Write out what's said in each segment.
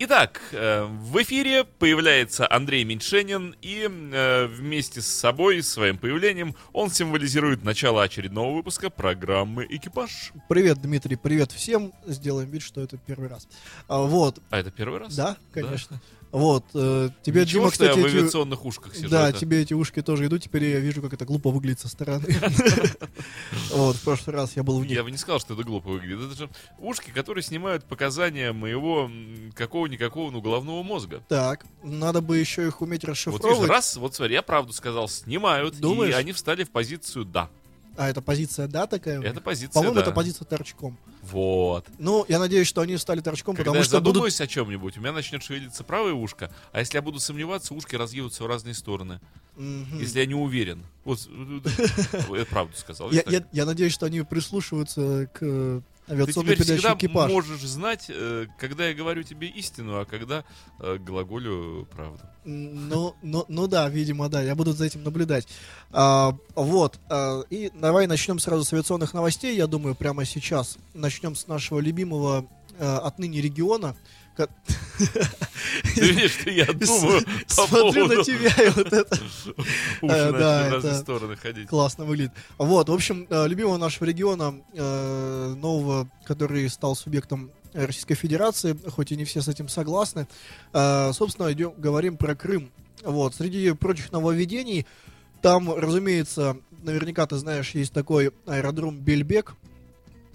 Итак, э, в эфире появляется Андрей Меньшенин, и э, вместе с собой, своим появлением, он символизирует начало очередного выпуска программы «Экипаж». Привет, Дмитрий, привет всем. Сделаем вид, что это первый раз. А, вот, А это первый раз? да, конечно. Вот, э, тебе, Ничего, Дима, что я кстати, в эти- авиационных ушках сижу. да, это- тебе эти ушки тоже идут. Теперь я вижу, как это глупо выглядит со стороны. Вот, в прошлый раз я был в них. Я бы не сказал, что это глупо выглядит. Это же ушки, которые снимают показания моего какого-никакого, ну, головного мозга. Так, надо бы еще их уметь Вот расшифровывать. раз, вот смотри, я правду сказал, снимают, и они встали в позицию «да». А, это позиция «да» такая? Это позиция По-моему, «да». это позиция торчком. Вот. Ну, я надеюсь, что они стали торчком, Когда потому я что будут... задумаюсь о чем-нибудь, у меня начнет шевелиться правое ушко, а если я буду сомневаться, ушки разъедутся в разные стороны. Мгм. Если я не уверен. Вот, я правду сказал. Я надеюсь, что они прислушиваются к э, Ты теперь всегда «Экипаж». можешь знать, э, когда я говорю тебе истину, а когда э, глаголю правду. Ну, ну, ну да, видимо, да, я буду за этим наблюдать. А, вот, а, и давай начнем сразу с авиационных новостей, я думаю, прямо сейчас. Начнем с нашего любимого а, отныне региона. Ты видишь, что я думаю по Смотрю на поводу тебя, и вот это уши Э, да, в разные стороны ходить. классно выглядит. Вот, в общем, э, любимого нашего региона, э, нового, который стал субъектом Российской Федерации, хоть и не все с этим согласны. Собственно, идем, говорим про Крым. Вот, среди прочих нововведений, там, разумеется, наверняка ты знаешь, есть такой аэродром Бельбек.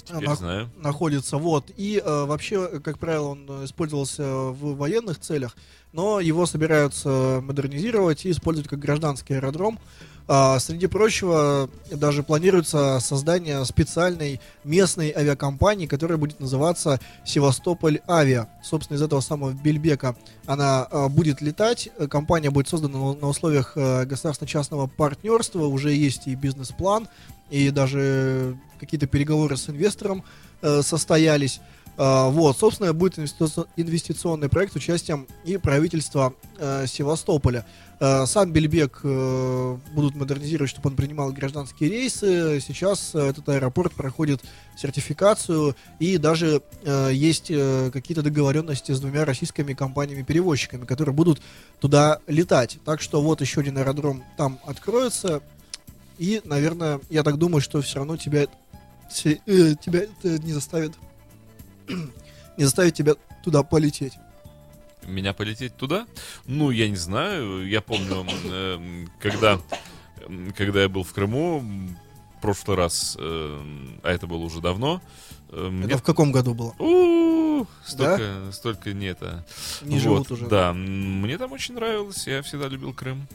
Теперь Нах- знаю. находится, вот. И э, вообще, как правило, он использовался в военных целях, но его собираются модернизировать и использовать как гражданский аэродром. А, среди прочего, даже планируется создание специальной местной авиакомпании, которая будет называться Севастополь Авиа. Собственно, из этого самого Бельбека она а, будет летать. Компания будет создана на, условиях э, государственно-частного партнерства. Уже есть и бизнес-план, и даже какие-то переговоры с инвестором э, состоялись. А, вот, собственно, будет инвестици- инвестиционный проект с участием и правительства э, Севастополя. Э, сам Бельбек э, будут модернизировать, чтобы он принимал гражданские рейсы. Сейчас э, этот аэропорт проходит сертификацию, и даже э, есть э, какие-то договоренности с двумя российскими компаниями-перевозчиками, которые будут туда летать. Так что вот еще один аэродром там откроется. И, наверное, я так думаю, что все равно тебя, э, тебя это не заставит не заставит тебя туда полететь. Меня полететь туда? Ну, я не знаю. Я помню, э, когда, когда я был в Крыму, прошлый раз, э, а это было уже давно, э, мне Это в каком году было? Столько, столько не это. Не Вот, живут уже. Да, мне там очень нравилось, я всегда любил Крым.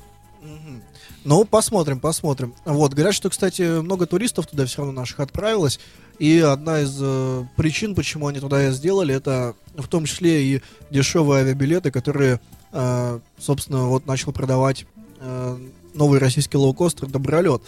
Ну, посмотрим, посмотрим. Вот, говорят, что, кстати, много туристов туда все равно наших отправилось. И одна из э, причин, почему они туда и сделали, это в том числе и дешевые авиабилеты, которые, э, собственно, вот начал продавать э, новый российский лоукостер «Добролет».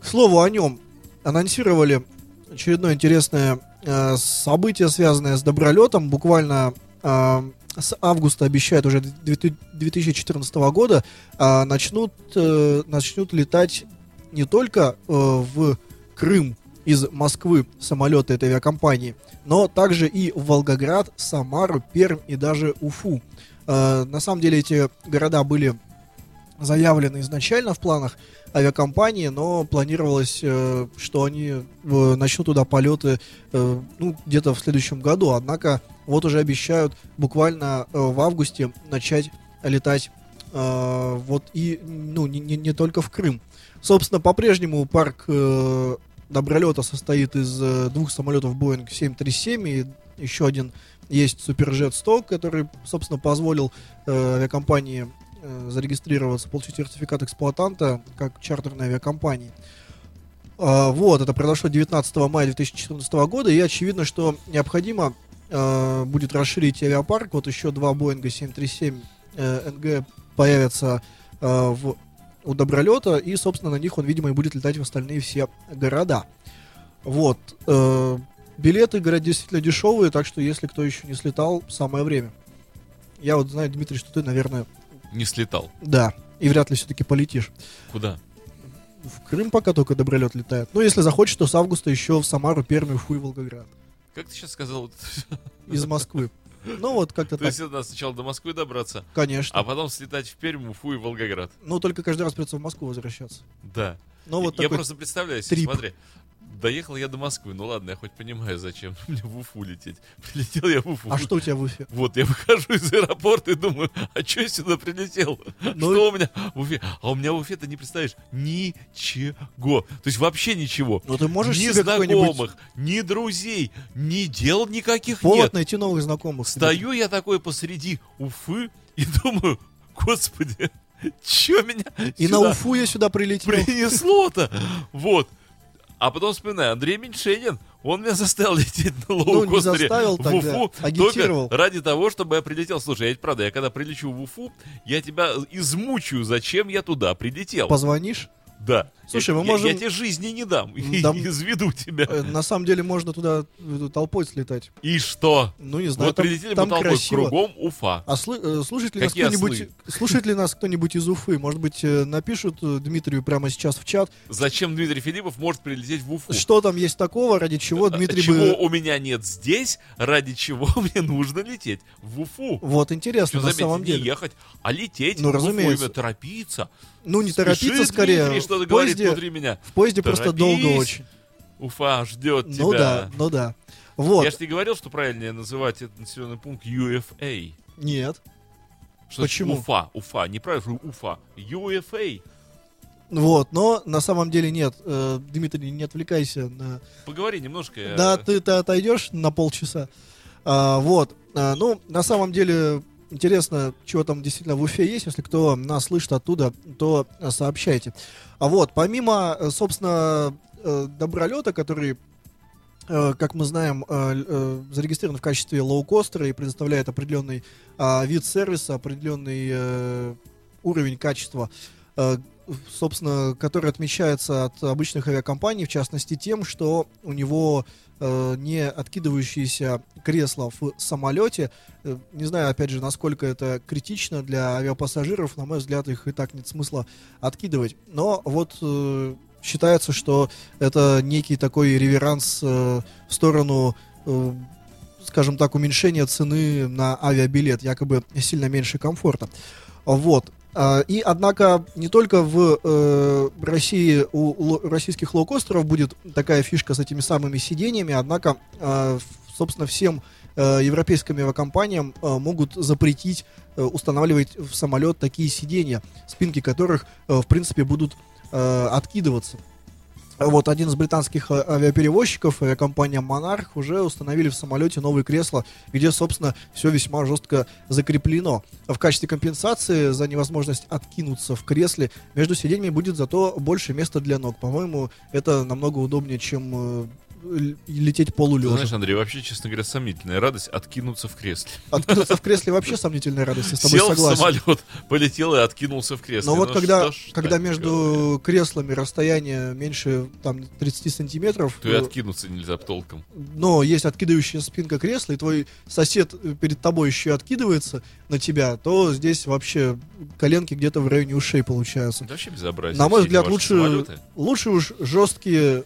К слову о нем, анонсировали очередное интересное э, событие, связанное с Добролетом. Буквально э, с августа обещают уже 2014 года а, начнут, э, начнут летать не только э, в Крым из Москвы самолеты этой авиакомпании, но также и в Волгоград, Самару, Пермь и даже Уфу. Э, на самом деле эти города были заявлены изначально в планах авиакомпании, но планировалось, э, что они э, начнут туда полеты ну, где-то в следующем году. Однако вот уже обещают буквально в августе начать летать вот и ну не, не, не только в Крым. Собственно, по-прежнему парк Добролета состоит из э, двух самолетов Boeing 737 и еще один есть Суперджет 100, который, собственно, позволил э, авиакомпании э, зарегистрироваться, получить сертификат эксплуатанта как чартерной авиакомпании. А, вот, это произошло 19 мая 2014 года, и очевидно, что необходимо э, будет расширить авиапарк. Вот еще два Боинга 737 э, НГ появятся э, в, у Добролета, и, собственно, на них он, видимо, и будет летать в остальные все города. Вот. э, Билеты, говорят, действительно дешевые, так что если кто еще не слетал, самое время. Я вот знаю, Дмитрий, что ты, наверное, Не слетал. да, и вряд ли все-таки полетишь. Куда? В Крым пока только добролет летает. Ну, если захочешь, то с августа еще в Самару, Пермь, Уфу и Волгоград. Как ты сейчас сказал? Из Москвы. Ну, вот как-то То так, есть надо сначала до Москвы добраться, конечно. а потом слетать в Пермь, Уфу и Волгоград. Ну, только каждый раз придется в Москву возвращаться. Да. Ну, вот я такой... просто представляю себе, трип. смотри. Доехал я до Москвы, ну ладно, я хоть понимаю, зачем мне в Уфу лететь. Прилетел я в Уфу. А что у тебя в Уфе? Вот, я выхожу из аэропорта и думаю, а что я сюда прилетел? Ну Что у меня в Уфе? А у меня в Уфе, ты не представляешь, ничего. То есть вообще ничего. Ну, ты можешь ни знакомых, ни друзей, ни дел никаких повод нет. найти новых знакомых. себе? Стою я такой посреди Уфы и думаю, господи, что меня И на сюда Уфу я сюда прилетел. принесло-то? Вот. А потом вспоминаю, Андрей Меньшенин, он меня заставил лететь на Ну, лоукостере заставил в тогда, Уфу агитировал. только ради того, чтобы я прилетел. Слушай, я ведь правда, я когда прилечу в Уфу, я тебя измучаю, зачем я туда прилетел. Позвонишь? Да. Слушай, я, мы я- можем- Я, тебе жизни не дам. Дам. Изведу тебя. Э, На самом деле можно туда э, толпой слетать. И что? Ну, не знаю, Вот там, прилетели там толпой, красиво. кругом Уфа. А слы- э, слушает ли нас Какие кто-нибудь, ослы? слушает ли нас кто-нибудь из Уфы? Может быть, напишут Дмитрию прямо сейчас в чат, Зачем Дмитрий Филиппов может прилететь в Уфу? что там есть такого, ради чего Дмитрий чего бы... у меня нет здесь, ради чего мне нужно лететь в Уфу. Вот интересно, Что, на заметьте, самом не деле. ехать, а лететь Ну, в Уфу, разумеется. именно торопиться. Ну, не торопиться Спешит скорее. Дмитрий, что-то говорит поезде, внутри меня. в поезде просто Торопись, долго очень. Уфа ждет Ну тебя. да, ну да. Вот. Я же тебе говорил, что правильнее называть этот населенный пункт UFA. Нет. Что Почему? Уфа, Уфа, неправильно, Уфа. UFA. Вот, но на самом деле нет. Э, Дмитрий, не отвлекайся на Поговори немножко. я- Да, ты-то отойдешь на полчаса. А, вот. А, ну, на самом деле, интересно, чего там действительно в Уфе есть. Если кто нас слышит оттуда, то э, сообщайте. А вот, помимо, э, собственно, э, добролета, который как мы знаем, зарегистрирован в качестве лоукостера и предоставляет определенный а, вид сервиса, определенный уровень качества, собственно, который отмечается от обычных авиакомпаний, в частности тем, что у него э, не откидывающиеся кресла в самолете. Э, Не знаю, опять же, насколько это критично для авиапассажиров. На мой взгляд, их и так нет смысла откидывать. Но вот э, считается, что это некий такой реверанс э, в сторону, э, скажем так, уменьшения цены на авиабилет, якобы сильно меньше комфорта. Вот. А, И, однако, не только в э, России у российских лоукостеров будет такая фишка с этими самыми сидениями, однако, э, собственно, всем э, европейским авиакомпаниям э, могут запретить э, устанавливать в самолет такие сиденья, спинки которых, э, в принципе, будут э, откидываться. Вот один из британских э, авиаперевозчиков, авиакомпания Monarch, уже установили в самолете новые кресла, где, собственно, все весьма жестко закреплено. В качестве компенсации за невозможность откинуться в кресле между сиденьями будет зато больше места для ног. По-моему, это намного удобнее, чем э, лететь полулежа. знаешь, Андрей, вообще, честно говоря, сомнительная радость откинуться в кресле. Откинуться в кресле вообще сомнительная радость, я с тобой Сел согласен. в самолет, полетел и откинулся в кресле. Но вот Ну когда, что когда между креслами расстояние меньше там 30 сантиметров, То и э, откинуться нельзя толком. но есть откидывающая спинка кресла, и твой сосед э, перед тобой еще и откидывается на тебя, то здесь вообще коленки где-то в районе ушей получаются. Это вообще безобразие. На мой взгляд, лучше, самолеты. лучше уж жесткие,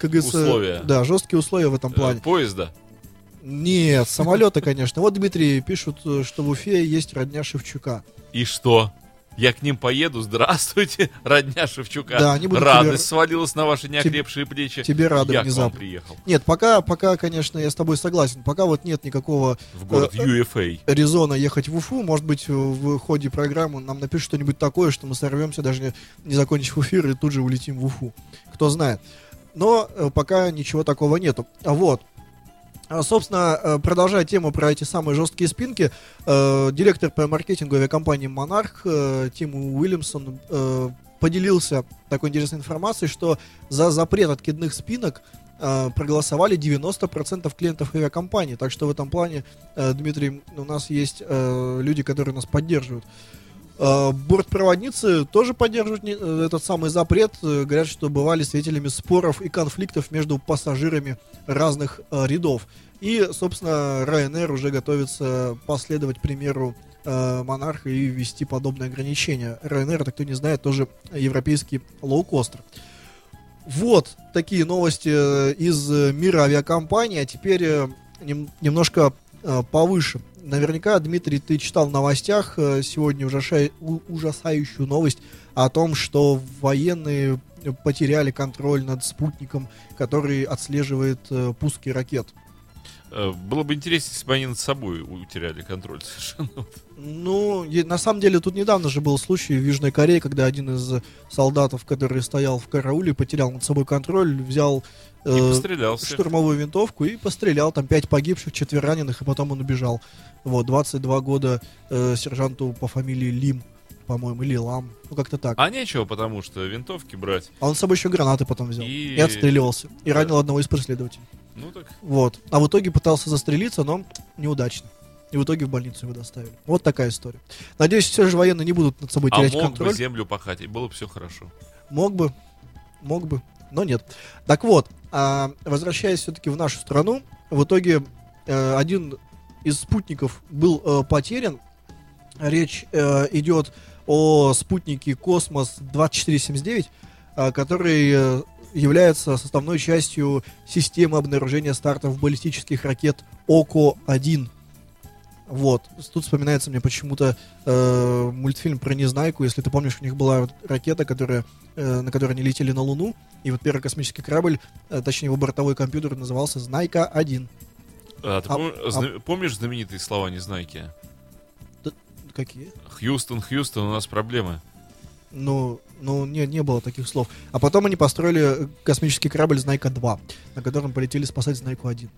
с- как говорится, Условия. Да, жесткие условия в этом Э, плане. Поезда. Нет, самолеты, конечно. Вот, Дмитрий, пишут, э, что в Уфе есть родня Шевчука. И что? Я к ним поеду. Здравствуйте, родня Шевчука. Да, они будут Радость тебе- свалилась на ваши неокрепшие плечи. тебе рады Я к вам внезапно. приехал. Нет, пока, пока, конечно, я с тобой согласен. Пока вот нет никакого В город Э, UFA. резона ехать в Уфу. Может быть, в ходе программы нам напишут что-нибудь такое, что мы сорвемся, даже не, не закончив эфир, и тут же улетим в Уфу. Кто знает. Но э, пока ничего такого нету. Вот. А, Собственно, э, продолжая тему про эти самые жесткие спинки, э, директор по маркетингу авиакомпании э, Тим Уильямсон поделился такой интересной информацией, что за запрет откидных спинок проголосовали 90% клиентов авиакомпании. Так что в этом плане, Дмитрий, у нас есть люди, которые нас поддерживают. Э, Бортпроводницы тоже поддерживают э, этот самый запрет. Э, Говорят, что бывали свидетелями споров и конфликтов между пассажирами разных э, рядов. И, собственно, Ryanair уже готовится последовать примеру Монарха и ввести подобные ограничения. Ryanair, это кто не знает, тоже европейский лоукостер. Вот такие новости из мира авиакомпаний, а теперь нем- немножко повыше. Наверняка, Дмитрий, ты читал в новостях э, сегодня ужасающую новость о том, что военные потеряли контроль над спутником, который отслеживает э, пуски ракет. Э, Было бы интересно, если бы они над собой утеряли контроль совершенно. Ну, на самом деле, тут недавно же был случай в Южной Корее, когда один из солдатов, который стоял в карауле, потерял над собой контроль, взял э, штурмовую винтовку и пострелял. Там пять погибших, четверо раненых, и потом он убежал. Вот, 22 года э, сержанту по фамилии Лим, по-моему, или Лам. Ну, как-то так. А, А нечего, потому что винтовки брать. он с собой еще гранаты потом взял. И- И, отстреливался. И Да. ранил одного из преследователей. Ну так. Вот. А в итоге пытался застрелиться, но неудачно. И в итоге в больницу его доставили. Вот такая история. Надеюсь, все же военные не будут над собой А терять мог контроль. бы землю пахать, и было бы все хорошо. Мог бы, мог бы, но нет. Так вот, а, возвращаясь все-таки в нашу страну, в итоге э, один из спутников был э, потерян. Речь э, идет о спутнике Космос 2479, э, который э, является составной частью системы обнаружения стартов баллистических ракет ОКО-1. Вот. Тут вспоминается мне почему-то э, мультфильм про Незнайку. Если ты помнишь, у них была ракета, которая, э, на которой они летели на Луну. И вот первый космический корабль, э, точнее его бортовой компьютер назывался Знайка-1. А, ты А- пом- зна- помнишь знаменитые слова Незнайки? Какие? Хьюстон, Хьюстон, у нас проблемы. Ну, ну не, не было таких слов. А потом они построили космический корабль Знайка-2, на котором полетели спасать Знайку-1.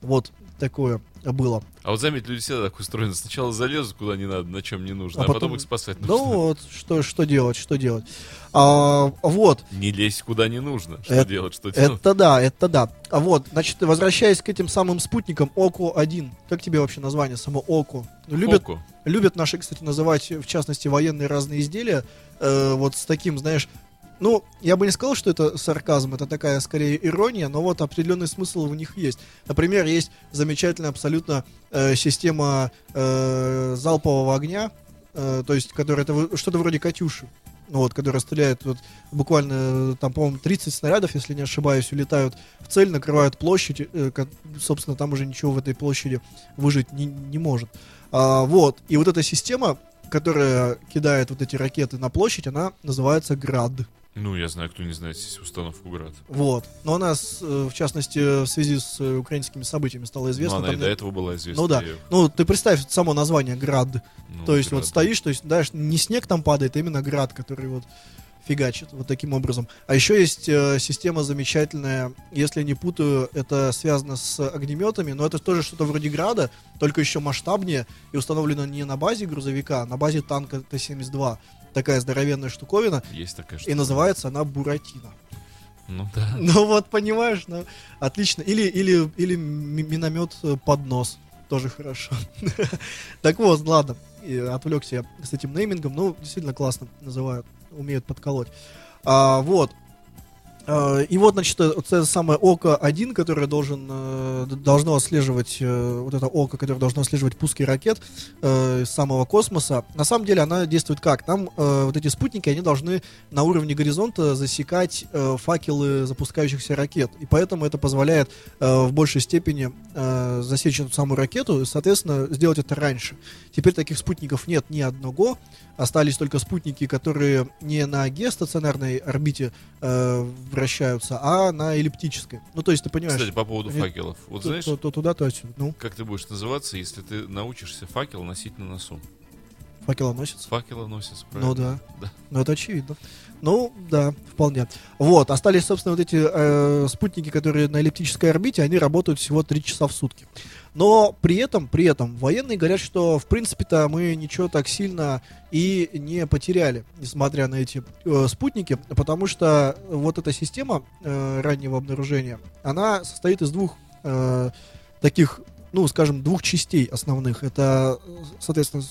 Вот такое было. А вот заметь, люди всегда так устроены. Сначала залезут куда не надо, на чем не нужно, А а, потом, потом- их спасать Ну нужно. вот, что, что делать, что делать. А, вот, Не лезь куда не нужно. Что Это- делать, что делать? Это да, это да. А вот, значит, возвращаясь к этим самым спутникам ОКО-1. Как тебе вообще название, само ОКО? Ну, Любят, Хоку. любят наши, кстати, называть, в частности, военные разные изделия, э, вот с таким, знаешь, ну, я бы не сказал, что это сарказм, это такая, скорее, ирония, но вот определенный смысл в них есть. Например, есть замечательная абсолютно э, система э, залпового огня, э, то есть, которая, это что-то вроде «Катюши», ну вот, которая стреляет вот, буквально, э, там, по-моему, 30 снарядов, если не ошибаюсь, улетают в цель, накрывают площадь, э, ко- собственно, там уже ничего в этой площади выжить не, не может. А, вот, и вот эта система, которая кидает вот эти ракеты на площадь, она называется «Град». Ну, я знаю, кто не знает здесь установку Град. Вот. Но она, э, в частности, в связи с э, украинскими событиями стала Ну, известна. она и Там до не- этого была известна. Ну да. и- Ну, ты представь само название «Град». ну, То есть Град. вот стоишь, то есть, знаешь, не снег там падает, а именно град, который вот фигачит вот таким образом. А еще есть э, система замечательная, если не путаю, это связано с огнеметами, но это тоже что-то вроде града, только еще масштабнее и установлено не на базе грузовика, а на базе танка Т-72. Такая здоровенная штуковина, Есть такая и штука. называется она Буратино. Ну да. Ну вот, понимаешь, ну, отлично. Или, или, или ми- миномет э, под нос. Тоже хорошо. Так вот, ладно. И Отвлекся я с этим неймингом. Ну, действительно классно называют. Умеют подколоть. А, вот. А, И вот, значит, э, вот это самое око 1, которое должен, э, должно отслеживать, э, вот это око, которое должно отслеживать пуски ракет из самого космоса, на самом деле она действует как? Там вот эти спутники, они должны на уровне горизонта засекать факелы запускающихся ракет. И поэтому это позволяет в большей степени засечь эту самую ракету и, соответственно, сделать это раньше. Теперь таких спутников нет ни одного. Остались только спутники, которые не на геостационарной орбите э, вращаются, а на эллиптической. Ну, то есть, ты понимаешь, Кстати, по поводу Ведь факелов. Вот то, знаешь, то- то туда, то отсюда. Ну, как ты будешь называться, если ты научишься факел носить на носу? факелоносец. Факелоносец, Ну правильно? да. Да. Ну это очевидно. Ну да, вполне. Вот, остались, собственно, вот эти э, спутники, которые на эллиптической орбите, они работают всего 3 часа в сутки. Но при этом, при этом, военные говорят, что в принципе-то мы ничего так сильно и не потеряли, несмотря на эти э, спутники, потому что вот эта система э, раннего обнаружения, она состоит из двух э, таких, ну, скажем, двух частей основных. Это, соответственно,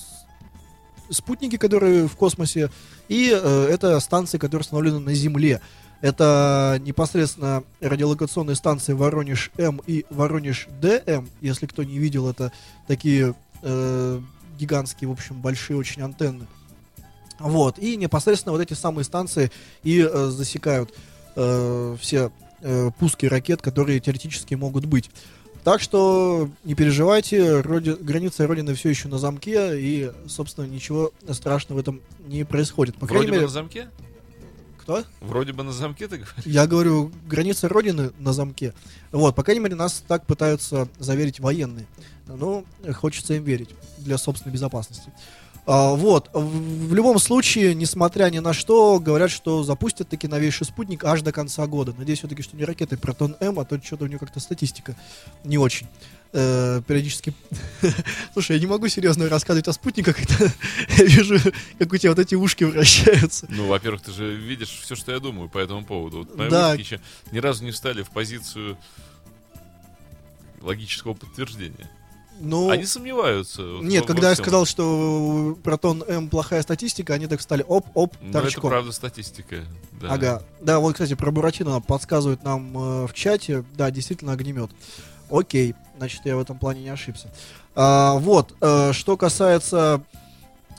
спутники, которые в космосе, и э, это станции, которые установлены на Земле. Это непосредственно радиолокационные станции Воронеж-М и Воронеж-ДМ. Если кто не видел, это такие э, гигантские, в общем, большие очень антенны. Вот. И непосредственно вот эти самые станции и э, засекают э, все э, пуски ракет, которые теоретически могут быть. Так что не переживайте, роди... граница Родины все еще на замке, и, собственно, ничего страшного в этом не происходит. По Вроде крайней бы мере, на замке? Кто? Вроде бы на замке, ты говоришь? Я говорю, граница Родины на замке. Вот, по крайней мере, нас так пытаются заверить военные. Ну, хочется им верить для собственной безопасности. А, вот, в, любом случае, несмотря ни на что, говорят, что запустят таки новейший спутник аж до конца года. Надеюсь, все-таки, что не ракеты Протон-М, а то что-то у нее как-то статистика не очень. Э, периодически... Слушай, я не могу серьезно рассказывать о спутниках, когда я вижу, как у тебя вот эти ушки вращаются. Ну, во-первых, ты же видишь все, что я думаю по этому поводу. Вот мои Да. еще ни разу не встали в позицию логического подтверждения. Ну, Они сомневаются. нет, во- когда я всем. сказал, что Протон М плохая статистика, они так стали оп-оп, Ну, это торчком. правда статистика. Да. Ага. Да, вот, кстати, про Буратино подсказывает нам э, в чате. Да, действительно, огнемет. Окей, значит, я в этом плане не ошибся. А, вот, э, что касается,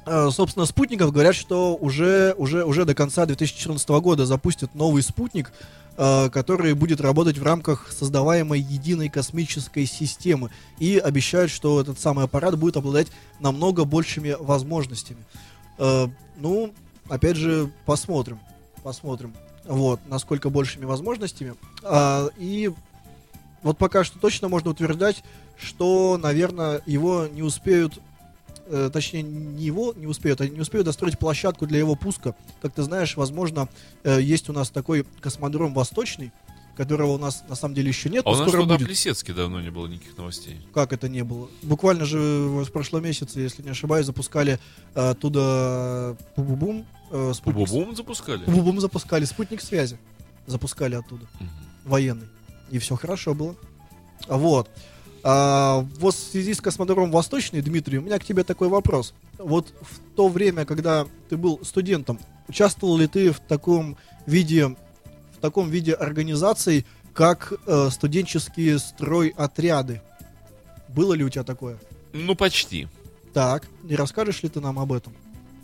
э, собственно, спутников, говорят, что уже, уже, уже до конца 2014 года запустят новый спутник, который будет работать в рамках создаваемой единой космической системы. И обещают, что этот самый аппарат будет обладать намного большими возможностями. Э, ну, опять же, посмотрим. Посмотрим. Вот, насколько большими возможностями. А, и вот пока что точно можно утверждать, что, наверное, его не успеют, э, точнее, не его не успеют, а не успеют достроить площадку для его пуска. Как ты знаешь, возможно, э, есть у нас такой космодром Восточный, которого у нас на самом деле еще нет, А у нас скоро будет. Плесецке давно не было никаких новостей. Как это не было? Буквально же в прошлом месяце, если не ошибаюсь, запускали э, оттуда Пубубум, э, спутник Бум запускали? Бум запускали спутник связи. Запускали оттуда. Мгм. Военный. И все хорошо было. Вот. А, вот в связи с космодромом Восточный, Дмитрий, у меня к тебе такой вопрос. Вот в то время, когда ты был студентом, участвовал ли ты в таком виде, в таком виде организаций, как э, студенческие стройотряды? Было ли у тебя такое? Ну, почти. Так, не расскажешь ли ты нам об этом?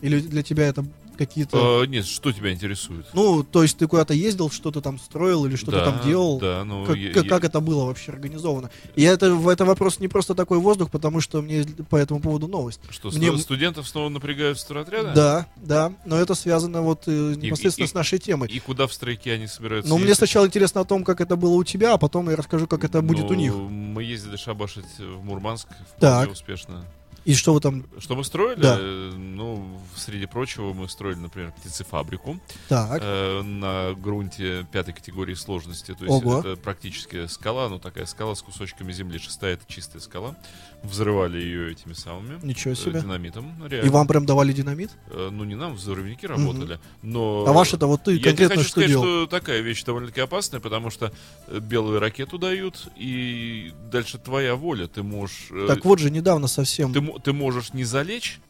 Или для тебя это какие-то... Э, нет, что тебя интересует? Ну, то есть ты куда-то ездил, что-то там строил или что-то Да, там делал? Да, ну... Как, я- как- я- как это было вообще организовано? И это, в- это вопрос не просто такой воздух, потому что мне по этому поводу новость. Что, мне- ст- студентов снова напрягают в стройотряды? Да, да, но это связано вот э, непосредственно и- с нашей темой. И куда в стройке они собираются Но мне сначала интересно о том, как это было у тебя, а потом я расскажу, как это будет у Ну, них. Мы ездили шабашить в Мурманск вполне Так. успешно. И что вы там... Что мы строили? Да. Э, Ну, среди прочего, мы строили, например, птицефабрику Так, э, на грунте пятой категории сложности. То есть Ого. это практически скала, ну такая скала с кусочками земли. Шестая это чистая скала. Взрывали ее этими самыми ничего э, себе. динамитом. И реально. вам прям давали динамит? Э, Ну, не нам, взрывники работали. Но... А ваш-то вот ты Я конкретно хочу что сказать, делал? что такая вещь довольно-таки опасная, потому что э, белую ракету дают, и дальше твоя воля. Ты можешь... э, Так вот же недавно совсем... ты, ты можешь не залечь,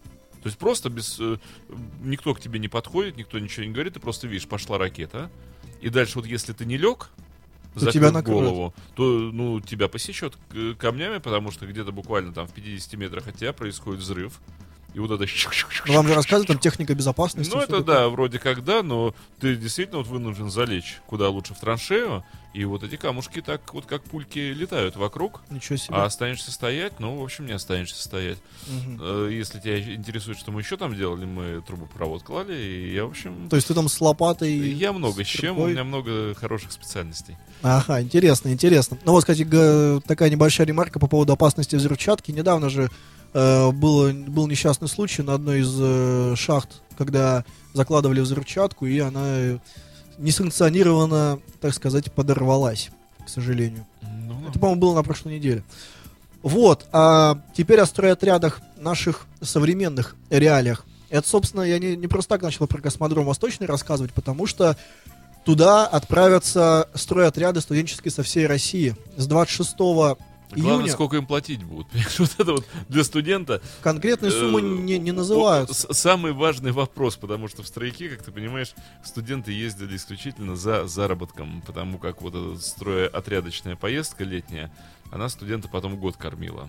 то есть просто без... э, никто к тебе не подходит, никто ничего не говорит, ты просто видишь, пошла ракета. И дальше вот если ты не лег, закрыв тебя накроет. голову, то, ну, тебя посечет к- камнями, потому что где-то буквально там в 50 метрах от тебя происходит взрыв. И вот это... Ну, вам же рассказывают, там техника безопасности. Ну, это да, вроде как да, но ты действительно вот вынужден залечь куда лучше в траншею, и вот эти камушки так вот как пульки летают вокруг, Ничего себе. а останешься стоять, ну, в общем, не останешься стоять. Э, Если тебя интересует, что мы еще там делали, мы трубопровод клали, и я, в общем, То есть ты там с лопатой... я много с чем, у меня много хороших специальностей. Ага, интересно, интересно. Ну вот, кстати, такая небольшая ремарка по поводу опасности взрывчатки. Недавно же э, было, был несчастный случай на одной из э, шахт, когда закладывали взрывчатку, и она э, несанкционированно, так сказать, подорвалась, к сожалению. Ну, Это, по-моему, было на прошлой неделе. Вот, а теперь о стройотрядах наших современных реалиях. Это, собственно, я не, не просто так начал про космодром Восточный рассказывать, потому что туда отправятся стройотряды студенческие со всей России. С 26 Главное, июня. сколько им платить будут. Вот это вот для студента Конкретные суммы э, не, не называются. с- самый важный вопрос, потому что в стройке, как ты понимаешь, студенты ездили исключительно за заработком, потому как вот эта стройотрядочная поездка летняя, она студента потом год кормила.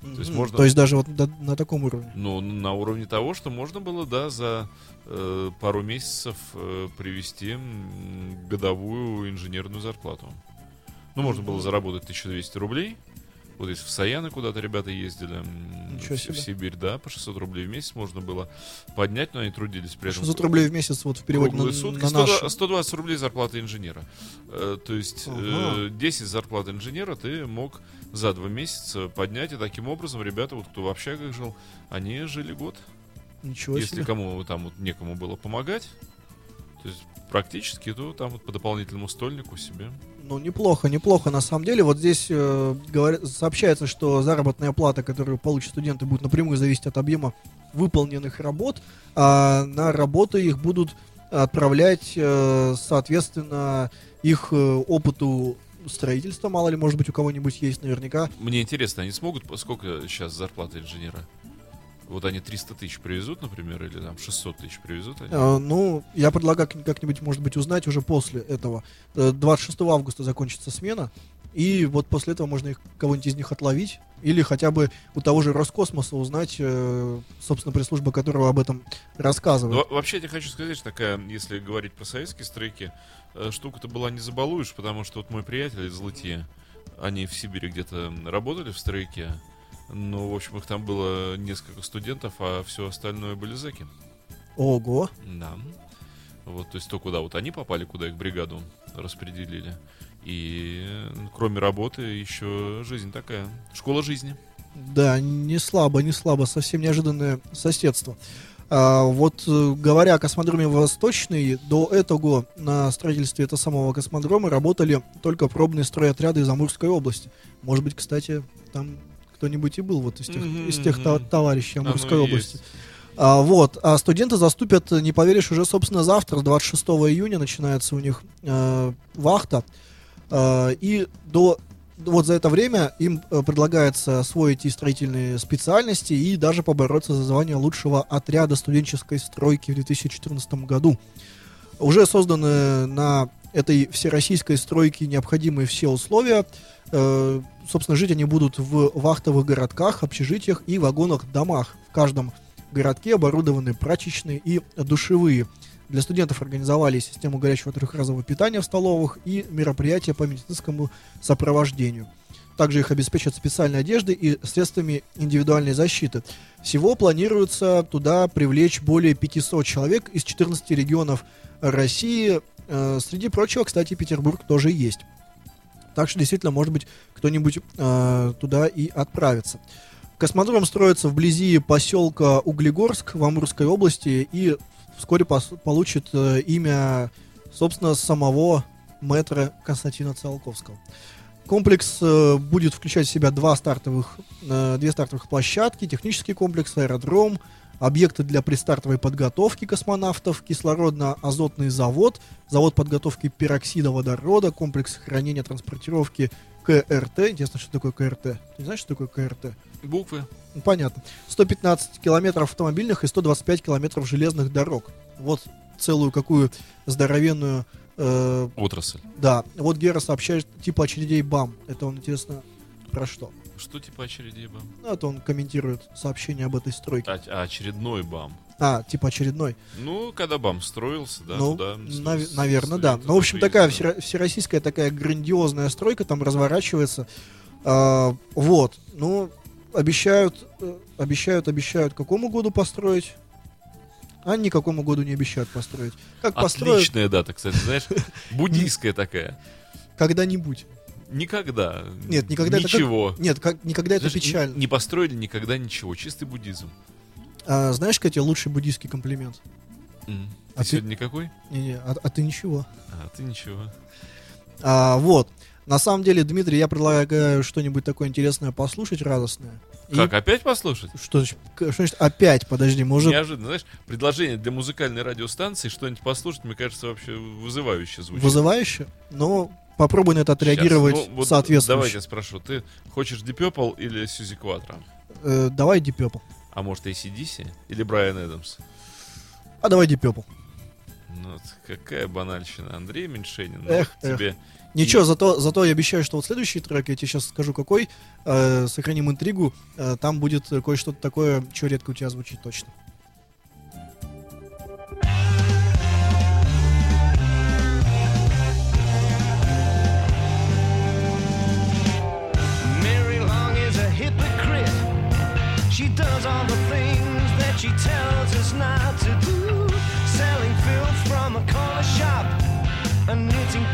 Мгм. есть можно- То есть даже вот до- на таком уровне. Ну, на уровне того, что можно было, да, за э, пару месяцев э, привести годовую инженерную зарплату. Ну, можно было заработать 1200 рублей. Вот если в Саяны куда-то ребята ездили, Ничего в, себе. в Сибирь, да, по 600 рублей в месяц можно было поднять, но они трудились при этом. 600 рублей в месяц вот в переводе на, сутки, на 120, наши. 120 рублей зарплата инженера. Э, то есть э, Ага. 10 зарплат инженера ты мог за два месяца поднять, и таким образом ребята, вот кто в общагах жил, они жили год. Ничего Если себе. кому там вот некому было помогать, то есть практически, то там вот по дополнительному стольнику себе. Ну, неплохо, неплохо. На самом деле, вот здесь э, говоря- сообщается, что заработная плата, которую получат студенты, будет напрямую зависеть от объема выполненных работ, а на работы их будут отправлять, э, соответственно, их э, опыту строительства, мало ли, может быть, у кого-нибудь есть наверняка. Мне интересно, они смогут, сколько сейчас зарплата инженера? Вот они 300 тысяч привезут, например, или там 600 тысяч привезут они? Э, ну, я предлагаю как- как-нибудь, может быть, узнать уже после этого. Э, 26 августа закончится смена, и вот после этого можно их, кого-нибудь из них отловить, или хотя бы у того же Роскосмоса узнать, э, собственно, пресс-служба которого об этом рассказывает. во- вообще, я тебе хочу сказать, что такая, если говорить про советские стройки, э, штука-то была не забалуешь, потому что вот мой приятель из Лытье, они в Сибири где-то работали в стройке, ну, в общем, их там было несколько студентов, а все остальное были зэки. Ого. Да. Вот, то есть то, куда вот они попали, куда их бригаду распределили. И кроме работы еще жизнь такая. Школа жизни. Да, не слабо, не слабо, совсем неожиданное соседство. А, вот э, говоря о космодроме Восточный, до этого на строительстве этого самого космодрома работали только пробные стройотряды из Амурской области. Может быть, кстати, там кто-нибудь и был вот из тех, Мгм, из тех мгм. товарищей Оно Амурской и области. есть. А, вот, а студенты заступят, не поверишь, уже, собственно, завтра, с 26 июня начинается у них э, вахта. Э, и до вот за это время им э, предлагается освоить и строительные специальности, и даже побороться за звание лучшего отряда студенческой стройки в 2014 году. Уже созданы на этой всероссийской стройке необходимые все условия. Э, собственно, жить они будут в вахтовых городках, общежитиях и вагонах-домах. В каждом городке оборудованы прачечные и душевые. Для студентов организовали систему горячего трехразового питания в столовых и мероприятия по медицинскому сопровождению. Также их обеспечат специальной одеждой и средствами индивидуальной защиты. Всего планируется туда привлечь более 500 человек из 14 регионов России. Э, Среди прочего, кстати, Петербург тоже есть. Так что действительно, может быть, кто-нибудь э, туда и отправится. Космодром строится вблизи поселка Углегорск в Амурской области и вскоре пос- получит э, имя, собственно, самого мэтра Константина Циолковского. Комплекс э, будет включать в себя два стартовых, э, две стартовых площадки, технический комплекс, аэродром, объекты для предстартовой подготовки космонавтов, кислородно-азотный завод, завод подготовки пероксида водорода, комплекс хранения транспортировки КРТ. Интересно, что такое КРТ? Ты не знаешь, что такое КРТ? Буквы. Ну, понятно. 115 километров автомобильных и 125 километров железных дорог. Вот целую какую здоровенную... э, Отрасль. да, вот Гера сообщает типа очередей БАМ. Это он, интересно, про что? Что типа очередей бам? Ну, это он комментирует сообщение об этой стройке. А, а очередной бам. А, типа очередной. Ну, когда бам строился, да, ну, туда... нав- наверное, да. Ну, в общем, такая приезжали. всеро- всероссийская такая грандиозная стройка там разворачивается. А, вот. Ну, обещают, э, обещают, обещают, какому году построить? А никакому году не обещают построить. Как построят Отличная дата, кстати, знаешь, буддийская такая. когда-нибудь. Никогда. Нет, никогда это как- Ничего. Нет, как, никогда это Знаешь, н- печально. Не построили никогда ничего. Чистый буддизм. А, знаешь, Катя, лучший буддийский комплимент? А Ты ты- сегодня никакой? Не-не, а, а ты ничего. А, ты ничего. А, вот. На самом деле, Дмитрий, я предлагаю что-нибудь такое интересное послушать, радостное. И- Как, опять послушать? Что, что значит опять? Подожди, мы уже... Неожиданно, знаешь, предложение для музыкальной радиостанции что-нибудь послушать, мне кажется, вообще вызывающе звучит. Вызывающе? Но попробуй на это отреагировать Щас, ну, вот соответствующе. Давайте спрошу, ты хочешь Deep Purple или Сьюзи Кватро? Э, давай Deep Purple. А может ACDC? Или Брайан Эдамс? А давай Deep Purple. Ну, вот какая банальщина. Андрей Меньшенин, ну, Эх, эх. тебе... Ничего, зато, зато я обещаю, что вот следующий трек, я тебе сейчас скажу какой, э, сохраним интригу, э, там будет кое-что такое, что редко у тебя звучит точно. Does all the things that she tells us not to do. Selling filth from a corner shop and knitting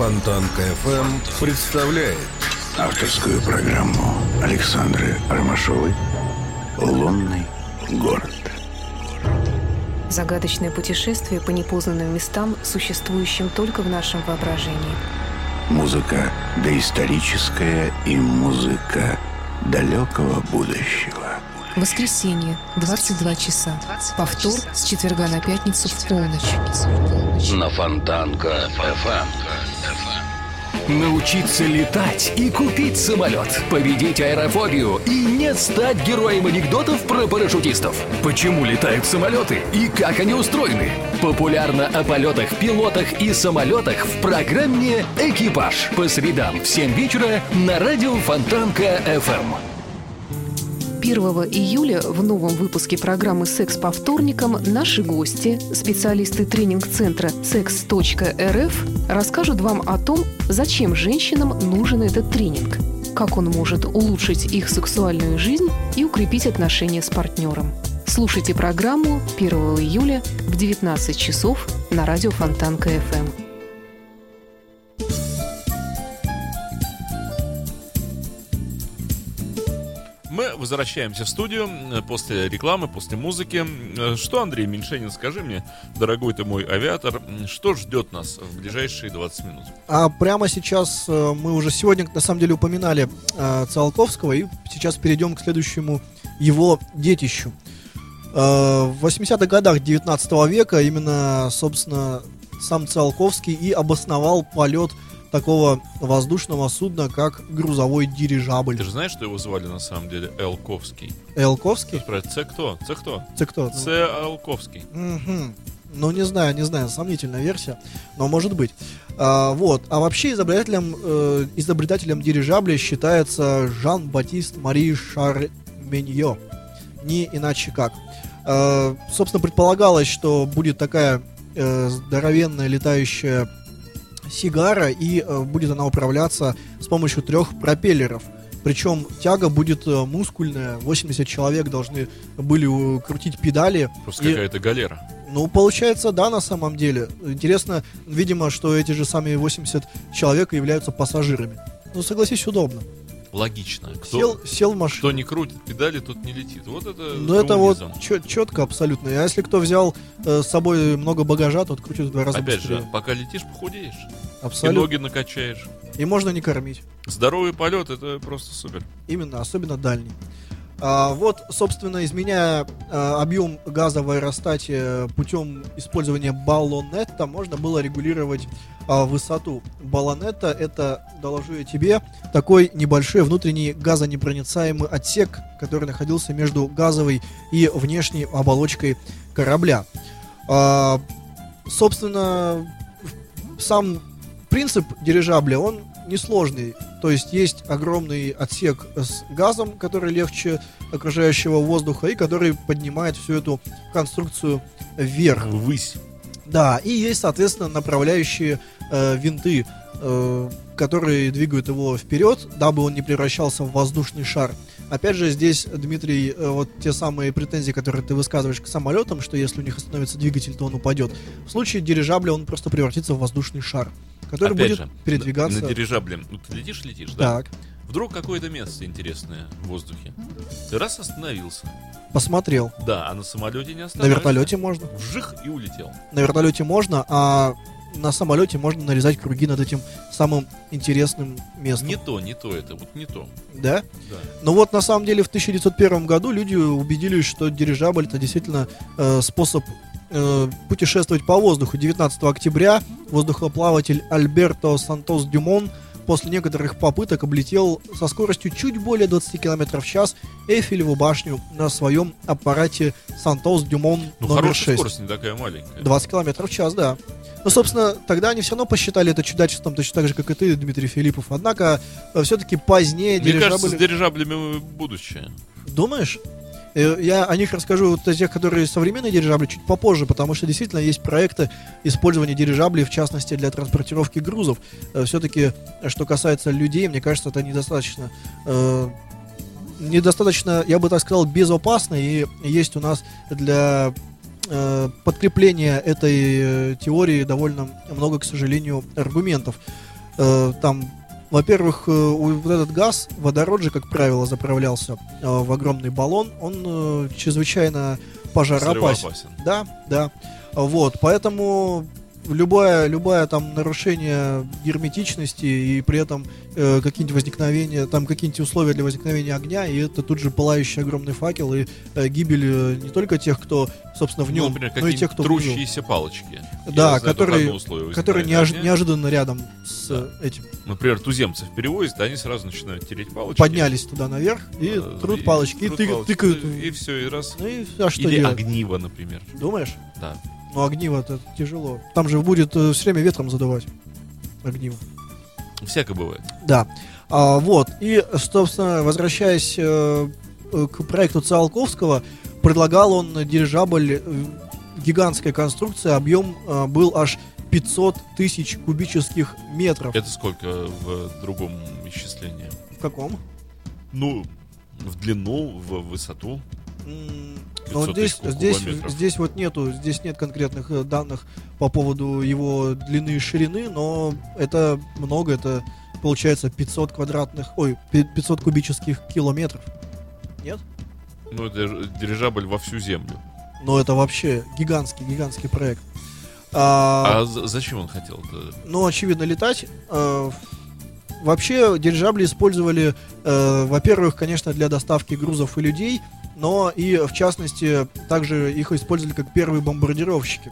Фонтанка FM представляет Авторскую программу Александры Ромашовой «Лунный город». Загадочное путешествие по непознанным местам, существующим только в нашем воображении. Музыка доисторическая и музыка далекого будущего. Воскресенье, 22 часа. Повтор с четверга на пятницу в полночь. На Фонтанка FM. Научиться летать и купить самолет, победить аэрофобию и не стать героем анекдотов про парашютистов. Почему летают самолеты и как они устроены? Популярно о полетах, пилотах и самолетах в программе «Экипаж» по средам в 7 вечера на радио Фонтанка FM. 1 июля в новом выпуске программы «Секс по вторникам» наши гости, специалисты тренинг-центра sex.rf, расскажут вам о том, зачем женщинам нужен этот тренинг, как он может улучшить их сексуальную жизнь и укрепить отношения с партнером. Слушайте программу 1 июля в 19 часов на радио Фонтанка FM. Возвращаемся в студию э, после рекламы, после музыки. Э, Что, Андрей Меньшенин, скажи мне, дорогой ты мой авиатор, что ждет нас в ближайшие 20 минут? А прямо сейчас э, мы уже сегодня, на самом деле, упоминали Циолковского, и сейчас перейдем к следующему его детищу. В 80-х годах 19 века именно, собственно, сам Циолковский и обосновал полет такого воздушного судна, как грузовой дирижабль. Ты же знаешь, что его звали на самом деле Элковский? Элковский? Це кто? Це кто? Це кто? Це Элковский. Мгм. Ну, не знаю, не знаю, сомнительная версия, но может быть. А, вот. А вообще изобретателем, э, изобретателем дирижабля считается Жан-Батист Мари Шарменье. Не иначе как. А, собственно, предполагалось, что будет такая э, здоровенная летающая сигара, и э, будет она управляться с помощью трех пропеллеров. Причем тяга будет э, мускульная, 80 человек должны были крутить педали. Просто И- какая-то галера. ну, получается, да, на самом деле. Интересно, видимо, что эти же самые 80 человек являются пассажирами. Ну, согласись, удобно. Логично. Кто, Сел, сел в кто машину. не крутит педали, тот не летит. Вот это Ну, это вот коммунизм. четко абсолютно. А если кто взял э, с собой много багажа, тот крутит в два раза Опять быстрее. же, пока летишь, похудеешь. И Абсолютно. ноги накачаешь. И можно не кормить. Здоровый полет это просто супер. Именно, особенно дальний. А, вот, собственно, изменяя а, объем газа в аэростате путем использования баллонета, можно было регулировать а, высоту. Баллонета это, доложу я тебе, такой небольшой внутренний газонепроницаемый отсек, который находился между газовой и внешней оболочкой корабля. А, собственно, сам принцип дирижабля, он несложный. То есть есть огромный отсек с газом, который легче окружающего воздуха и который поднимает всю эту конструкцию вверх. Высь. Да, и есть, соответственно, направляющие э, винты, э, которые двигают его вперед, дабы он не превращался в воздушный шар. Опять же, здесь, Дмитрий, э, вот те самые претензии, которые ты высказываешь к самолетам, что если у них остановится двигатель, то он упадет. В случае дирижабля он просто превратится в воздушный шар, который Опять будет же, передвигаться. На дирижабле. Ну, ты летишь, летишь, да? Так, Вдруг какое-то место интересное в воздухе. Ты раз остановился. посмотрел. Да, а на самолете не На остановился. вертолете можно. Вжих и улетел. На вертолете можно, а на самолете можно нарезать круги над этим самым интересным местом. Не то, не то это, вот не то. Да? Да. Ну вот на самом деле в 1901 году люди убедились, что дирижабль это действительно э, способ э, путешествовать по воздуху. 19 октября воздухоплаватель Альберто Сантос Дюмон после некоторых попыток облетел со скоростью чуть более 20 км в час Эйфелеву башню на своем аппарате Сантос Дюмон Ну, номер хорошая 6. скорость, не такая маленькая. 20 километров в час, да. Ну, собственно, тогда они все равно посчитали это чудачеством, точно так же, как и ты, Дмитрий Филиппов. Однако, все-таки позднее Мне кажется, с дирижаблями будущее. Думаешь? Э, Я о них расскажу вот о тех, которые современные дирижабли, чуть попозже, потому что действительно есть проекты использования дирижаблей, в частности, для транспортировки грузов. Все-таки, что касается людей, мне кажется, это недостаточно э, недостаточно, я бы так сказал, безопасно, и есть у нас для э, подкрепления этой э, теории довольно много, к сожалению, аргументов. Э, там, во-первых, э, вот этот газ, водород же, как правило, заправлялся э, в огромный баллон, он э, чрезвычайно пожароопасен. Да, да. Вот, поэтому любое, любое там нарушение герметичности и при этом э, какие-нибудь возникновения, там какие-нибудь условия для возникновения огня, и это тут же пылающий огромный факел и э, гибель э, не только тех, кто, собственно, в Ну, нем, например, но и тех, кто трущиеся палочки. Я Да, только которые, которые неож- огня. неожиданно рядом с э, этим Например, туземцев перевозят, они сразу начинают тереть палочки. поднялись туда наверх и Э, трут палочки, и трут ты- палочки, тыкают. И все, и раз. Ну и а что Или делать? огниво, например. Думаешь? Да. Ну огниво это тяжело. Там же будет все время ветром задувать. Огниво. Всякое бывает. Да. А, вот. И, собственно, возвращаясь э, э, к проекту Циолковского, предлагал он дирижабль, э, гигантская конструкция, объем э, был аж 500 тысяч кубических метров. Это сколько в другом исчислении? В каком? Ну, в длину, в высоту. М, 500 Ну, здесь, здесь, здесь вот нету, здесь нет конкретных э, данных по поводу его длины и ширины, но это много, это получается 500 квадратных, ой, пи- 500 кубических километров. Нет? Ну, это дирижабль во всю землю. Но это вообще гигантский, гигантский проект. А, А за- зачем он хотел это? ну, очевидно, летать. э, вообще, дирижабли использовали, э, во-первых, конечно, для доставки грузов и людей, но и, в частности, также их использовали как первые бомбардировщики.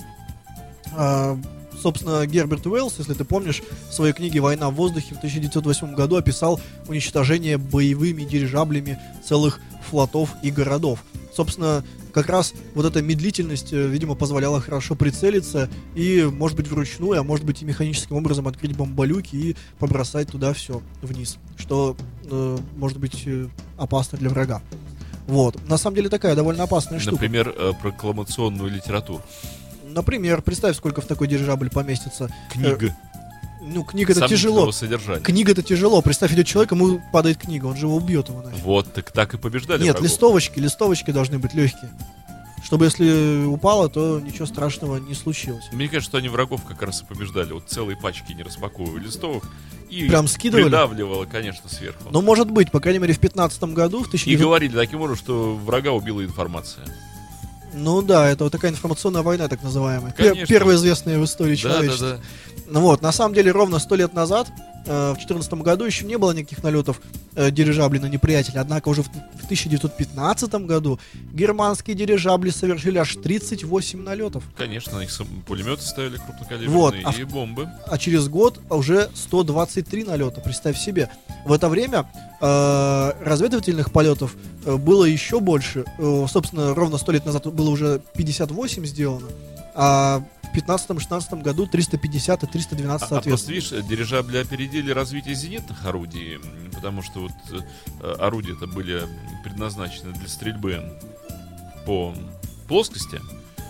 А, собственно, Герберт Уэллс, если ты помнишь, в своей книге «Война в воздухе» в 1908 году описал уничтожение боевыми дирижаблями целых флотов и городов. Собственно, как раз вот эта медлительность, э, видимо, позволяла хорошо прицелиться и, может быть, вручную, а может быть и механическим образом открыть бомболюки и побросать туда все вниз, что э, может быть э, опасно для врага. Вот. На самом деле такая довольно опасная штука. Например, э, прокламационную литературу. Например, представь, сколько в такой дирижабль поместится. Книга. Ну, книга это тяжело. содержания. Книга это тяжело. Представь, идет человек, ему падает книга, он же его убьет его нафиг. Вот, так так и побеждали Нет, врагов. листовочки, листовочки должны быть легкие. Чтобы если упало, то ничего страшного не случилось. Мне кажется, что они врагов как раз и побеждали. Вот целые пачки не распаковывали листовок. И Прям скидывали? придавливало, конечно, сверху. Ну, может быть, по крайней мере, в 15 году, в И 1900... говорили таким образом, что врага убила информация. Ну да, это вот такая информационная война, так называемая. Конечно. Первая известная в истории Да, человечества. да, да. Ну вот, на самом деле, ровно сто лет назад, э, в 14 году, еще не было никаких налетов э, дирижаблей на неприятеля. Однако уже в, в 1915 году германские дирижабли совершили аж 38 налетов. Конечно, на их сам- пулеметы ставили крупнокалиберные Вот, а и бомбы. А через год уже 123 налета, представь себе. В это время э, разведывательных полетов э, было еще больше. Э, собственно, ровно 100 лет назад было уже 58 сделано. А в 15-16 году 350 и 312 А, а просто соответственно. видишь, дирижабли опередили развитие зенитных орудий, потому что вот э, орудия-то были предназначены для стрельбы по плоскости.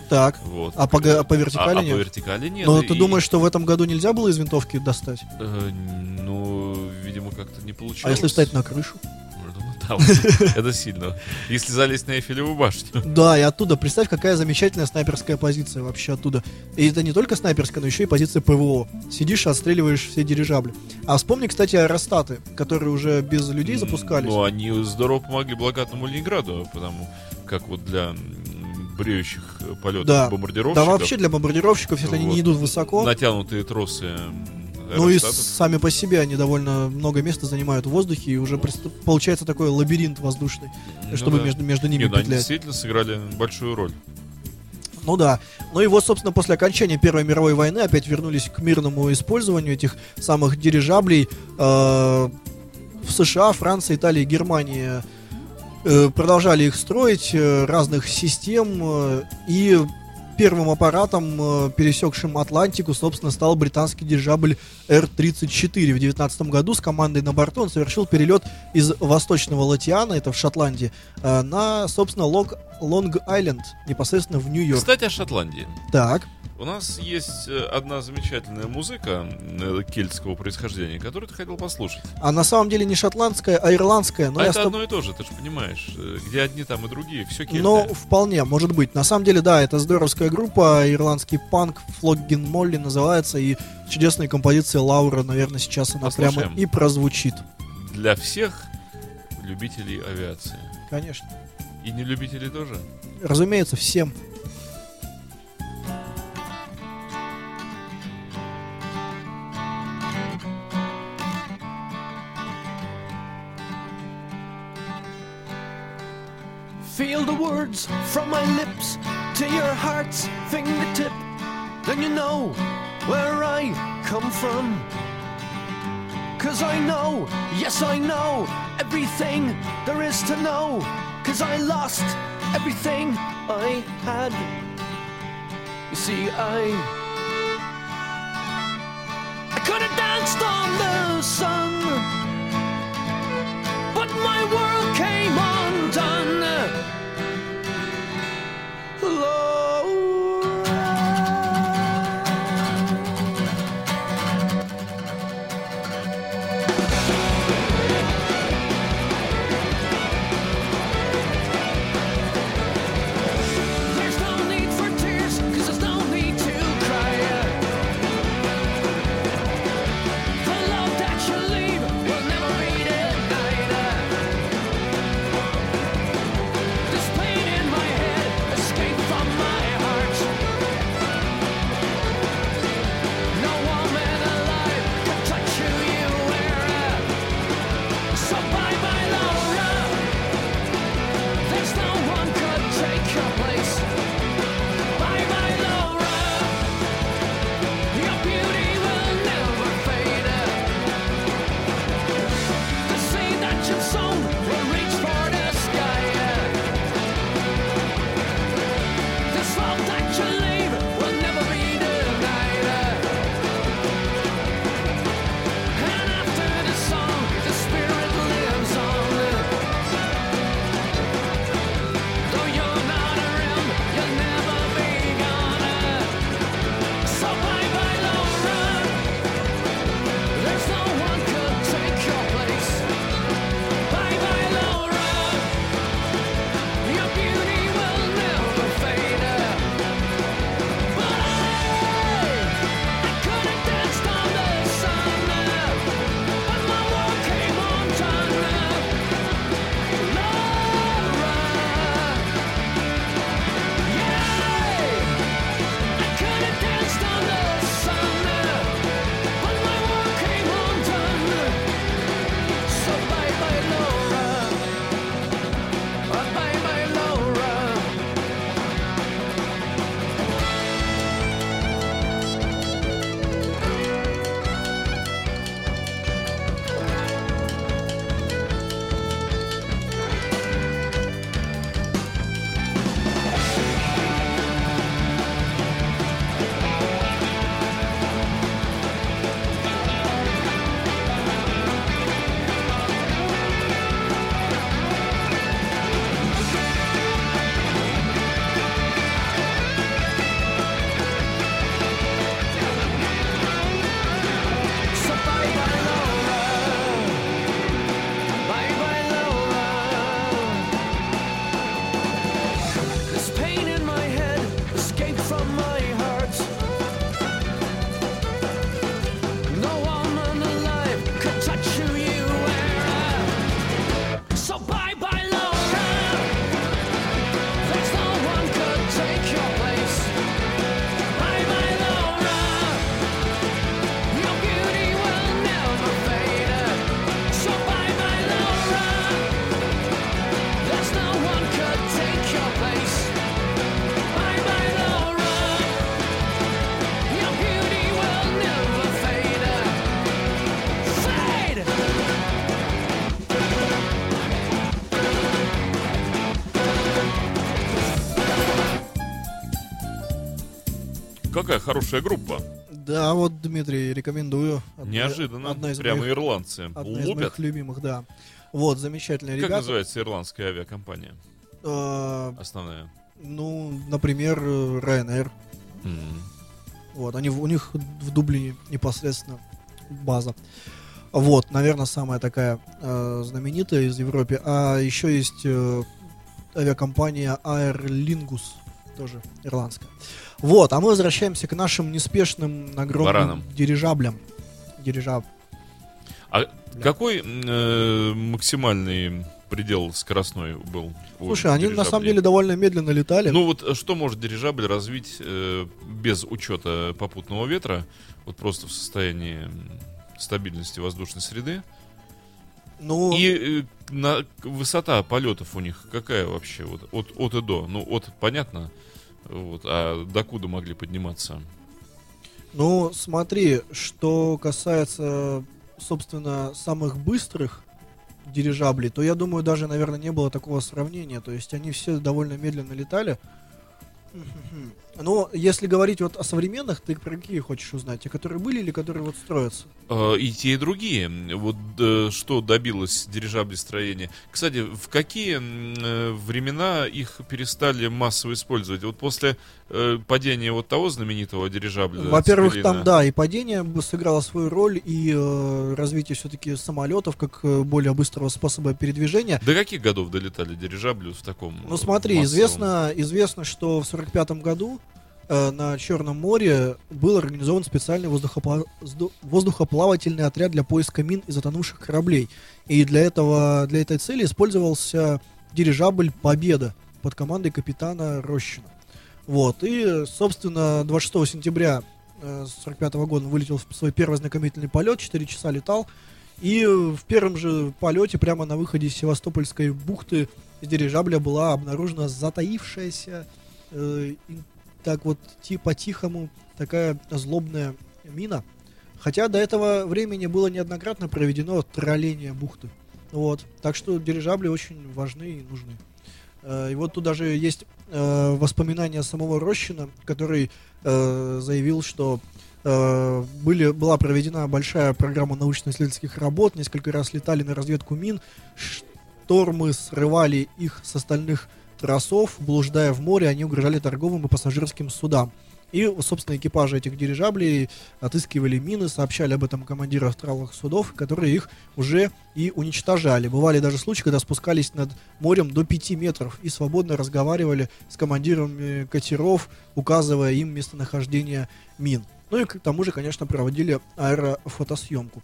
Так. Вот. А по, а по А- вертикали а нет? по вертикали нет. Но И- ты думаешь, что в этом году нельзя было из винтовки достать? э, ну, видимо, как-то не получилось. А если встать на крышу? Это сильно. Если залезть на Эйфелеву башню. Да, и оттуда, представь, какая замечательная снайперская позиция вообще оттуда. И это не только снайперская, но еще и позиция ПВО. Сидишь, отстреливаешь все дирижабли. А вспомни, кстати, аэростаты, которые уже без людей запускались. Ну, они здорово помогли блокадному Ленинграду, потому как вот для бреющих полетов Да. бомбардировщиков. Да вообще для бомбардировщиков, если они Вот. не идут высоко, Натянутые тросы ну и сами по себе они довольно много места занимают в воздухе, и уже прист- получается такой лабиринт воздушный, Ну чтобы да. между, между ними Не, ну, они петлять. действительно сыграли большую роль. Ну да. Ну и вот, собственно, после окончания Первой мировой войны опять вернулись к мирному использованию этих самых дирижаблей. Э, в США, Франции, Италии, Германии э, продолжали их строить, э, разных систем. э, и первым аппаратом, э, пересекшим Атлантику, собственно, стал британский дирижабль Р-34. В 19 году с командой на борту он совершил перелет из восточного Латиана, это в Шотландии, э, на, собственно, Лонг- Лонг-Айленд, непосредственно в Нью-Йорк. Кстати, о Шотландии. Так. У нас есть э, одна замечательная музыка э, кельтского происхождения, которую ты хотел послушать. А на самом деле не шотландская, а ирландская. Но а это с тоб- одно и то же, ты же понимаешь. э, Где одни, там и другие. Все кельты. Ну, вполне, может быть. На самом деле, да, это здоровская группа, ирландский панк, Флоггин Молли называется, и чудесная композиция Лаура, наверное, сейчас она прямо Послушаем. и прозвучит. Для всех любителей авиации. Конечно. И не любителей тоже. Разумеется, всем. The words from my lips to your heart's fingertip, then you know where I come from. Cause I know, yes, I know everything there is to know. Cause I lost everything I had. You see, I. I could have danced on the sun, but my world came undone. Какая хорошая группа. Да, вот, Дмитрий, рекомендую. Одна- Неожиданно. Одна из Прямо моих, ирландцы. одна из Лупят. моих любимых, да. Вот, замечательные Как ребята. называется ирландская авиакомпания? Э, Основная. ну, например, Ryanair. М. Вот, они, у них в Дублине непосредственно база. Вот, наверное, самая такая э, знаменитая из Европы. А еще есть э, авиакомпания Aer Lingus, тоже ирландская. Вот, а мы возвращаемся к нашим неспешным огромным Баранам. дирижаблям. Дирижаб. А какой э, максимальный предел скоростной был? Слушай, они на самом деле довольно медленно летали. Ну вот э, что может дирижабль развить э, без учета попутного ветра, вот просто в состоянии стабильности воздушной среды? Ну, И э, на, высота полетов у них какая вообще? Вот, от, от и до. Ну, от понятно. Вот, а докуда могли подниматься? Ну, смотри, что касается, собственно, самых быстрых дирижаблей, то я думаю, даже, наверное, не было такого сравнения. То есть они все довольно медленно летали. Но если говорить вот о современных, ты про какие хочешь узнать? Те, которые были или которые вот строятся? А, И те, и другие. Вот э, что добилось дирижаблестроения. Кстати, в какие э, времена их перестали массово использовать? Вот после э, падения вот того знаменитого дирижабля. Во-первых, там, да, и падение сыграло свою роль, и э, развитие все-таки самолетов как э, более быстрого способа передвижения. До каких годов долетали дирижабли в таком? Ну э, смотри, массовом? известно, известно, что в 45 году э, на Черном море был организован специальный воздухопла- сду- воздухоплавательный отряд для поиска мин и затонувших кораблей. И для этого, для этой цели использовался дирижабль Победа под командой капитана Рощина. Вот. И, собственно, 26 сентября 1945 года он вылетел в свой первый знакомительный полет, 4 часа летал. И в первом же полете, прямо на выходе из Севастопольской бухты, из дирижабля была обнаружена затаившаяся, э, так вот, ти- по-тихому, такая злобная мина. Хотя до этого времени было неоднократно проведено тролление бухты. Вот. Так что дирижабли очень важны и нужны. Э, И вот тут даже есть э, воспоминания самого Рощина, который э, заявил, что были, была проведена большая программа научно-исследовательских работ, несколько раз летали на разведку мин, штормы срывали их с остальных тросов, блуждая в море, они угрожали торговым и пассажирским судам. И, собственно, экипажи этих дирижаблей отыскивали мины, сообщали об этом командирам тралых судов, которые их уже и уничтожали. Бывали даже случаи, когда спускались над морем до 5 метров и свободно разговаривали с командирами катеров, указывая им местонахождение мин. Ну и к тому же, конечно, проводили аэрофотосъемку.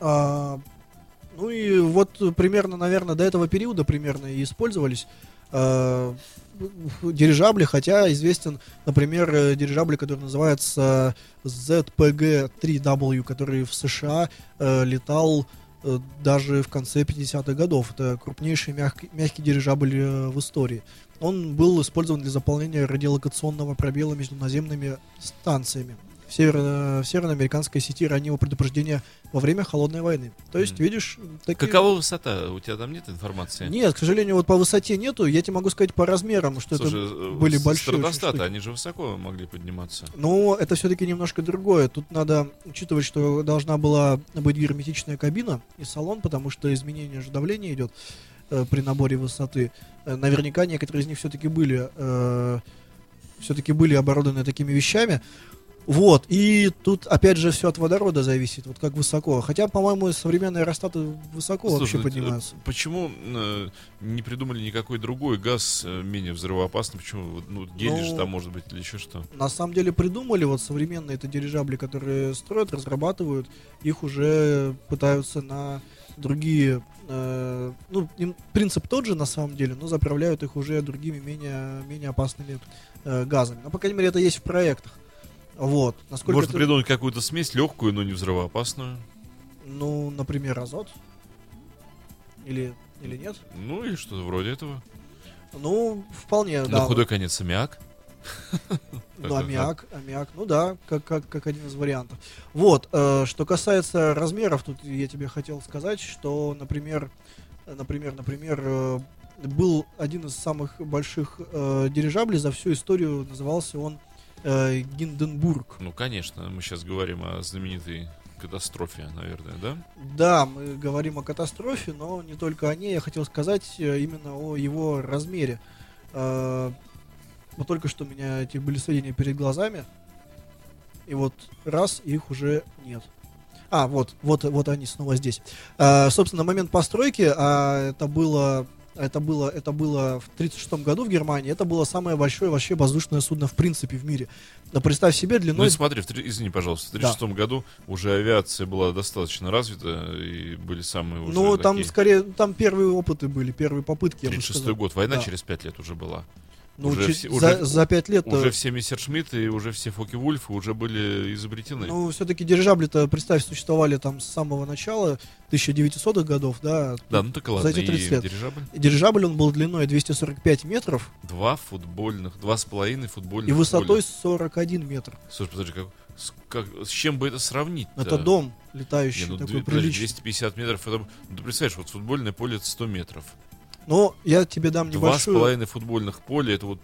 А, ну и вот примерно, наверное, до этого периода примерно и использовались э, дирижабли, хотя известен, например, э, дирижабль, который называется ZPG-3W, который в США э, летал э, даже в конце 50-х годов. Это крупнейший мягкий, мягкий дирижабль э, в истории. Он был использован для заполнения радиолокационного пробела между наземными станциями в, северо- в североамериканской сети раннего предупреждения во время холодной войны. То есть, Мгм. видишь, такие... Какова высота? У тебя там нет информации? Нет, к сожалению, вот по высоте нету. Я тебе могу сказать по размерам, что Слушай, это э, были большие стратостаты, они же высоко могли подниматься. Но это все-таки немножко другое. Тут надо учитывать, что должна была быть герметичная кабина и салон, потому что изменение же давления идет э, при наборе высоты. Э, наверняка некоторые из них все-таки были, все-таки были оборудованы такими вещами. Вот, и тут опять же все от водорода зависит, вот как высоко. Хотя, по-моему, современные аэростаты высоко вообще Слушай, поднимаются. э, Почему э, не придумали никакой другой газ э, менее взрывоопасный? Почему? Ну, же Ну, там может быть или еще что? На самом деле придумали вот современные это дирижабли, которые строят, разрабатывают, их уже пытаются на другие, э, ну им принцип тот же на самом деле, но заправляют их уже другими менее менее опасными э, газами. Ну по крайней мере это есть в проектах. Вот. Насколько Можно это- придумать какую-то смесь легкую, но не взрывоопасную. ну, например, азот или или нет? Ну или что-то вроде этого. Ну вполне, На да. худой конец аммиак. Ну, аммиак, аммиак, ну да, как, как, как один из вариантов. Вот, э, что касается размеров, тут я тебе хотел сказать, что, например, например, например, э, был один из самых больших э, дирижаблей за всю историю, назывался он э, Гинденбург. Ну, конечно, мы сейчас говорим о знаменитой катастрофе, наверное, да? Да, мы говорим о катастрофе, но не только о ней. Я хотел сказать э, именно о его размере. Э, Вот только что у меня эти были сведения перед глазами. И вот раз, их уже нет. А, вот, вот, вот они снова здесь. Э, собственно, момент постройки, а это было, это было, это было в 36 году в Германии. Это было самое большое вообще воздушное судно в принципе в мире. Но представь себе Ну длиной и смотри, в извини, пожалуйста, в 1936 году уже авиация была достаточно развита, и были самые уже Ну, там такие... скорее, там первые опыты были, первые попытки, я бы 36 сказал. год, война Да. через 5 лет уже была. Ну, Уже чуть- все- за, уже- за пять лет... Уже все Мессершмитты и уже все Фоки-Вульфы уже были изобретены. Ну, все-таки дирижабли-то, представь, существовали там с самого начала 1900-х годов, да. да, ну так и ладно. эти 30 и лет. дирижабль. Дирижабль, он был длиной 245 метров Два футбольных, два с половиной футбольных и высотой поля. 41 метр. Слушай, подожди, как, с, как- с чем бы это сравнить? Это дом летающий, Не, ну, такой подожди, приличный. 250 метров, это, ну, ты представляешь, вот футбольное поле это 100 метров. Но я тебе дам Два с небольшую, половиной футбольных поля, это вот...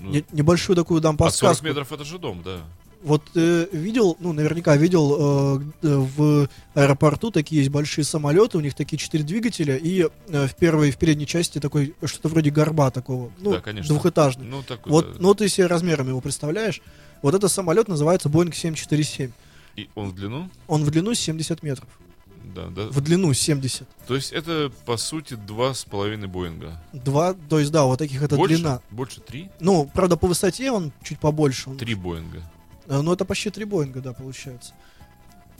ну, не- небольшую такую дам а 40 подсказку. метров это же дом, да. Вот э, видел, ну, наверняка видел э, г- в аэропорту такие есть большие самолеты, у них такие четыре двигателя, и э, в первой, в передней части такой, что-то вроде горба такого, ну, Да, конечно. двухэтажный. Ну, так Вот, ну, ты себе размером его представляешь. Вот этот самолет называется Boeing 747. И он в длину? Он в длину 70 метров. Да, да. В длину 70. То есть это, по сути, два с половиной Боинга. Два, то есть, да, вот таких это Больше? длина. Больше три? Ну, правда, по высоте он чуть побольше. Он, Три Боинга. э, ну, это почти три Боинга, да, получается.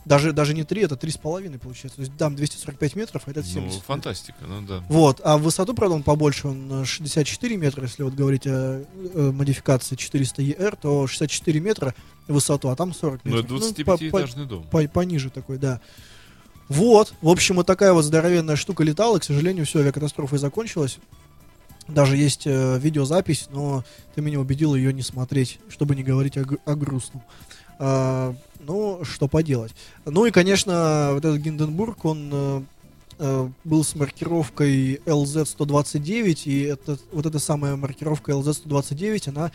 Даже, даже не три, это три с половиной получается. То есть, там 245 метров, а этот 70. Ну, фантастика, ну да. Вот, а в высоту, правда, он побольше, он э, 64 метра, если вот говорить о э, модификации 400 ER, то 64 метра высоту, а там 40 Ну, метров. это по- по- 25-этажный дом. по- пониже такой, да. Вот, в общем, вот такая вот здоровенная штука летала, к сожалению, все, авиакатастрофа и закончилась. Даже есть э, видеозапись, но ты меня убедил ее не смотреть, чтобы не говорить о, о грустном. А, ну, что поделать. Ну и, конечно, вот этот Гинденбург, он э, э, был с маркировкой LZ-129, и это, вот эта самая маркировка LZ-129, она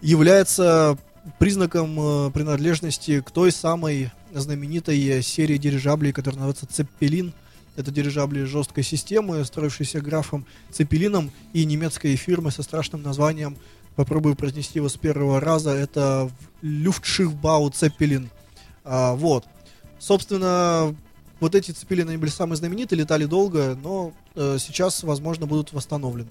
является признаком э, принадлежности к той самой знаменитой серии дирижаблей, которая называется Цеппелин. Это дирижабли жесткой системы, строившиеся графом Цепелином и немецкой фирмы со страшным названием, попробую произнести его с первого раза, это Люфтшифбау Цеппелин. А, вот. Собственно, вот эти Цепелины были самые знаменитые, летали долго, но э, сейчас, возможно, будут восстановлены.